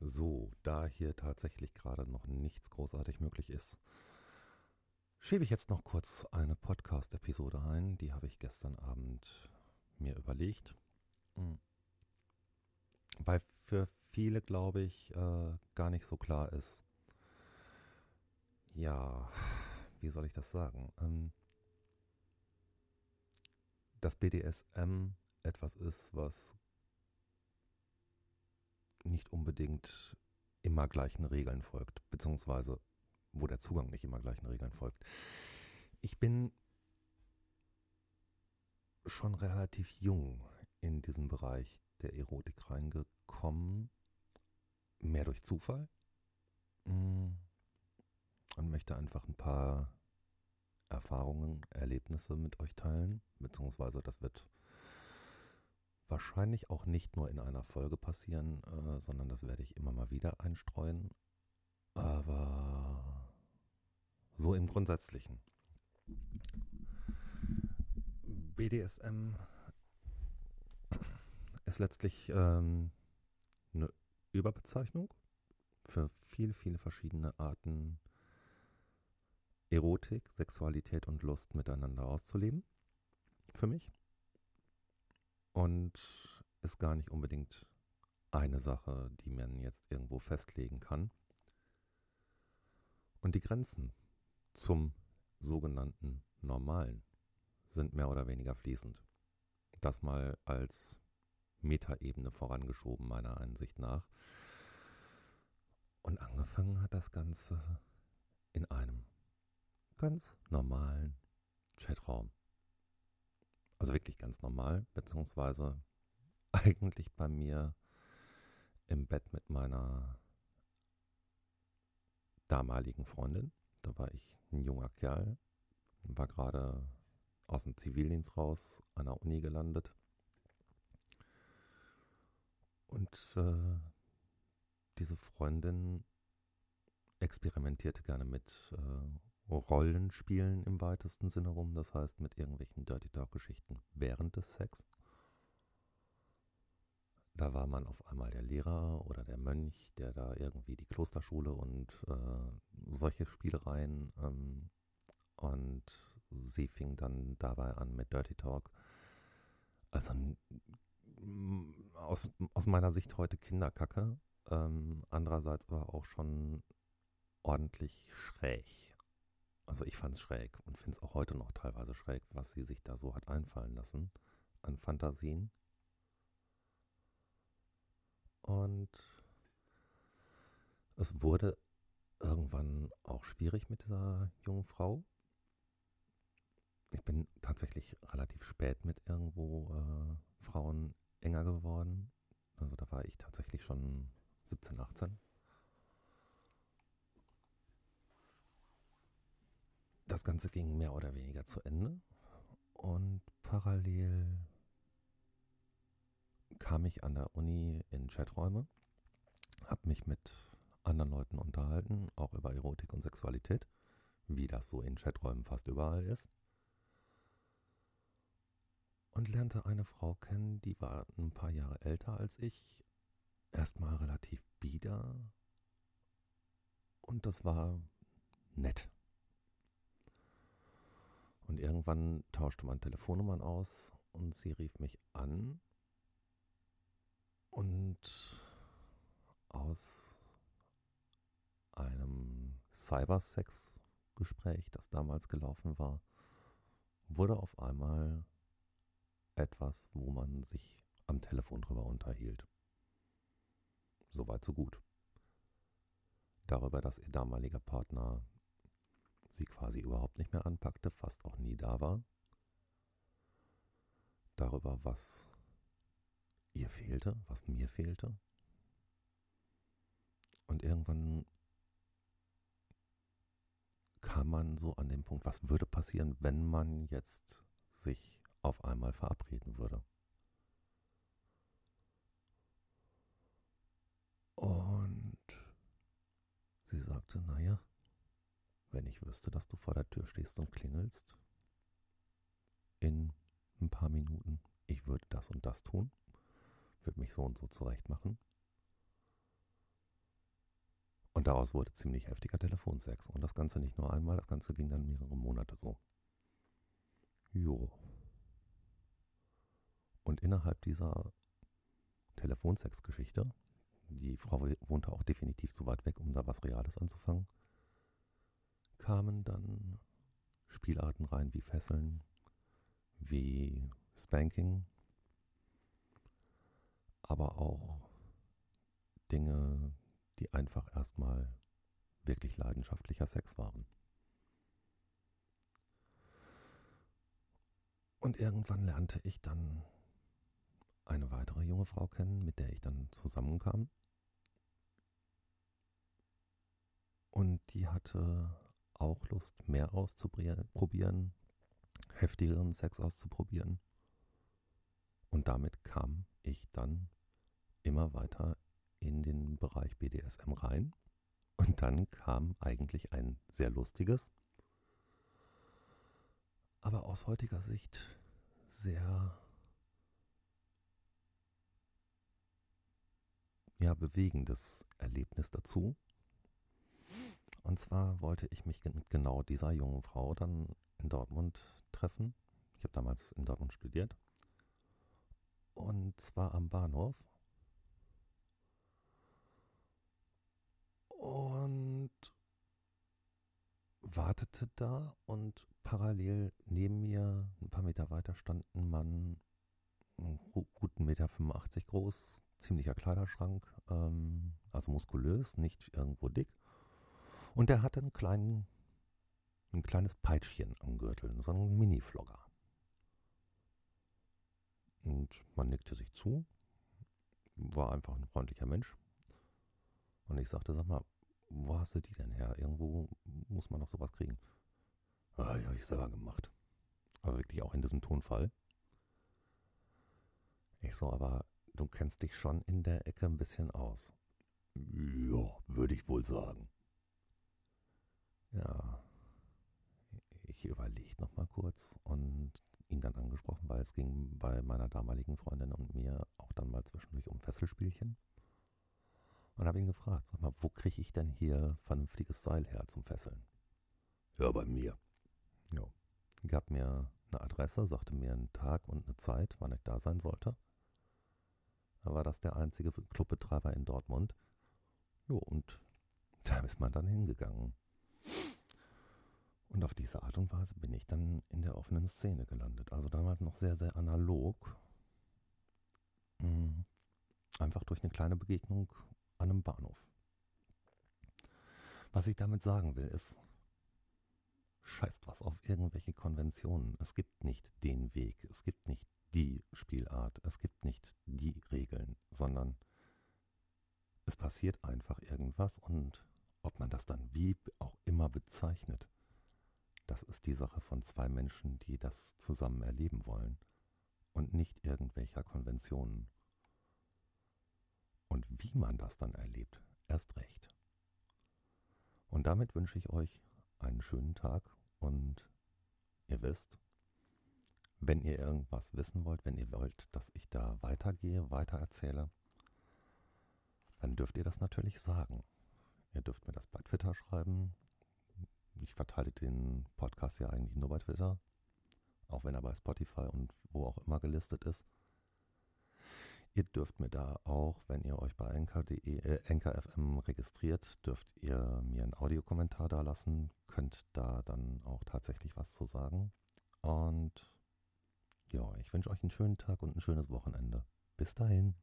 So, da hier tatsächlich gerade noch nichts großartig möglich ist, schiebe ich jetzt noch kurz eine Podcast-Episode ein. Die habe ich gestern Abend mir überlegt. Hm. Weil für viele, glaube ich, äh, gar nicht so klar ist. Ja, wie soll ich das sagen? Ähm, dass BDSM etwas ist, was nicht unbedingt immer gleichen Regeln folgt, beziehungsweise wo der Zugang nicht immer gleichen Regeln folgt. Ich bin schon relativ jung in diesen Bereich der Erotik reingekommen, mehr durch Zufall. Mm, und möchte einfach ein paar Erfahrungen, Erlebnisse mit euch teilen, beziehungsweise das wird wahrscheinlich auch nicht nur in einer Folge passieren, äh, sondern das werde ich immer mal wieder einstreuen. Aber so im Grundsätzlichen. BDSM ist letztlich ähm, eine Überbezeichnung für viele, viele verschiedene Arten Erotik, Sexualität und Lust miteinander auszuleben. Für mich und ist gar nicht unbedingt eine Sache, die man jetzt irgendwo festlegen kann. Und die Grenzen zum sogenannten Normalen sind mehr oder weniger fließend. Das mal als Metaebene vorangeschoben, meiner Ansicht nach. Und angefangen hat das Ganze in einem ganz normalen Chatraum. Also wirklich ganz normal, beziehungsweise eigentlich bei mir im Bett mit meiner damaligen Freundin. Da war ich ein junger Kerl, war gerade aus dem Zivildienst raus, an der Uni gelandet. Und äh, diese Freundin experimentierte gerne mit äh, Rollenspielen im weitesten Sinne rum, das heißt mit irgendwelchen Dirty Talk-Geschichten während des Sex. Da war man auf einmal der Lehrer oder der Mönch, der da irgendwie die Klosterschule und äh, solche Spielereien ähm, und sie fing dann dabei an mit Dirty Talk. Also aus, aus meiner Sicht heute Kinderkacke, ähm, andererseits aber auch schon ordentlich schräg. Also ich fand es schräg und finde es auch heute noch teilweise schräg, was sie sich da so hat einfallen lassen an Fantasien. Und es wurde irgendwann auch schwierig mit dieser jungen Frau. Ich bin tatsächlich relativ spät mit irgendwo äh, Frauen enger geworden. Also da war ich tatsächlich schon 17, 18. das Ganze ging mehr oder weniger zu Ende und parallel kam ich an der Uni in Chaträume, habe mich mit anderen Leuten unterhalten, auch über Erotik und Sexualität, wie das so in Chaträumen fast überall ist. Und lernte eine Frau kennen, die war ein paar Jahre älter als ich, erstmal relativ bieder und das war nett. Und irgendwann tauschte man Telefonnummern aus und sie rief mich an und aus einem Cybersex-Gespräch, das damals gelaufen war, wurde auf einmal etwas, wo man sich am Telefon drüber unterhielt. Soweit so gut. Darüber, dass ihr damaliger Partner sie quasi überhaupt nicht mehr anpackte, fast auch nie da war. Darüber, was ihr fehlte, was mir fehlte. Und irgendwann kam man so an den Punkt, was würde passieren, wenn man jetzt sich auf einmal verabreden würde. Und sie sagte, naja, wenn ich wüsste, dass du vor der Tür stehst und klingelst, in ein paar Minuten, ich würde das und das tun, würde mich so und so zurecht machen. Und daraus wurde ziemlich heftiger Telefonsex. Und das Ganze nicht nur einmal, das Ganze ging dann mehrere Monate so. Jo. Und innerhalb dieser Telefonsex-Geschichte, die Frau wohnte auch definitiv zu weit weg, um da was Reales anzufangen, kamen dann Spielarten rein wie Fesseln, wie Spanking, aber auch Dinge, die einfach erstmal wirklich leidenschaftlicher Sex waren. Und irgendwann lernte ich dann eine weitere junge Frau kennen, mit der ich dann zusammenkam. Und die hatte auch Lust, mehr auszuprobieren, heftigeren Sex auszuprobieren. Und damit kam ich dann immer weiter in den Bereich BDSM rein. Und dann kam eigentlich ein sehr lustiges, aber aus heutiger Sicht sehr ja, bewegendes Erlebnis dazu. Und zwar wollte ich mich mit genau dieser jungen Frau dann in Dortmund treffen. Ich habe damals in Dortmund studiert. Und zwar am Bahnhof. Und wartete da und parallel neben mir, ein paar Meter weiter, stand ein Mann, guten Meter 85 groß, ziemlicher Kleiderschrank, ähm, also muskulös, nicht irgendwo dick. Und der hatte einen kleinen, ein kleines Peitschchen am Gürtel, so einen Mini-Flogger. Und man nickte sich zu, war einfach ein freundlicher Mensch. Und ich sagte, sag mal, wo hast du die denn her? Irgendwo muss man doch sowas kriegen. Ah, ja, ich selber gemacht. Aber wirklich auch in diesem Tonfall. Ich so, aber du kennst dich schon in der Ecke ein bisschen aus. Ja, würde ich wohl sagen. Ja, ich überlege noch mal kurz und ihn dann angesprochen, weil es ging bei meiner damaligen Freundin und mir auch dann mal zwischendurch um Fesselspielchen. Und habe ihn gefragt, sag mal, wo kriege ich denn hier vernünftiges Seil her zum Fesseln? Ja, bei mir. Ja. Gab mir eine Adresse, sagte mir einen Tag und eine Zeit, wann ich da sein sollte. Da war das der einzige Clubbetreiber in Dortmund. Jo, und da ist man dann hingegangen. Und auf diese Art und Weise bin ich dann in der offenen Szene gelandet. Also damals noch sehr, sehr analog. Mhm. Einfach durch eine kleine Begegnung an einem Bahnhof. Was ich damit sagen will, ist, scheißt was auf irgendwelche Konventionen. Es gibt nicht den Weg, es gibt nicht die Spielart, es gibt nicht die Regeln, sondern es passiert einfach irgendwas und ob man das dann wie auch immer bezeichnet, das ist die Sache von zwei Menschen, die das zusammen erleben wollen und nicht irgendwelcher Konventionen. Und wie man das dann erlebt, erst recht. Und damit wünsche ich euch einen schönen Tag und ihr wisst, wenn ihr irgendwas wissen wollt, wenn ihr wollt, dass ich da weitergehe, weitererzähle, dann dürft ihr das natürlich sagen. Ihr dürft mir das bei Twitter schreiben. Ich verteile den Podcast ja eigentlich nur bei Twitter, auch wenn er bei Spotify und wo auch immer gelistet ist. Ihr dürft mir da auch, wenn ihr euch bei Anchor.de, äh, registriert, dürft ihr mir einen Audiokommentar da lassen, könnt da dann auch tatsächlich was zu sagen. Und ja, ich wünsche euch einen schönen Tag und ein schönes Wochenende. Bis dahin.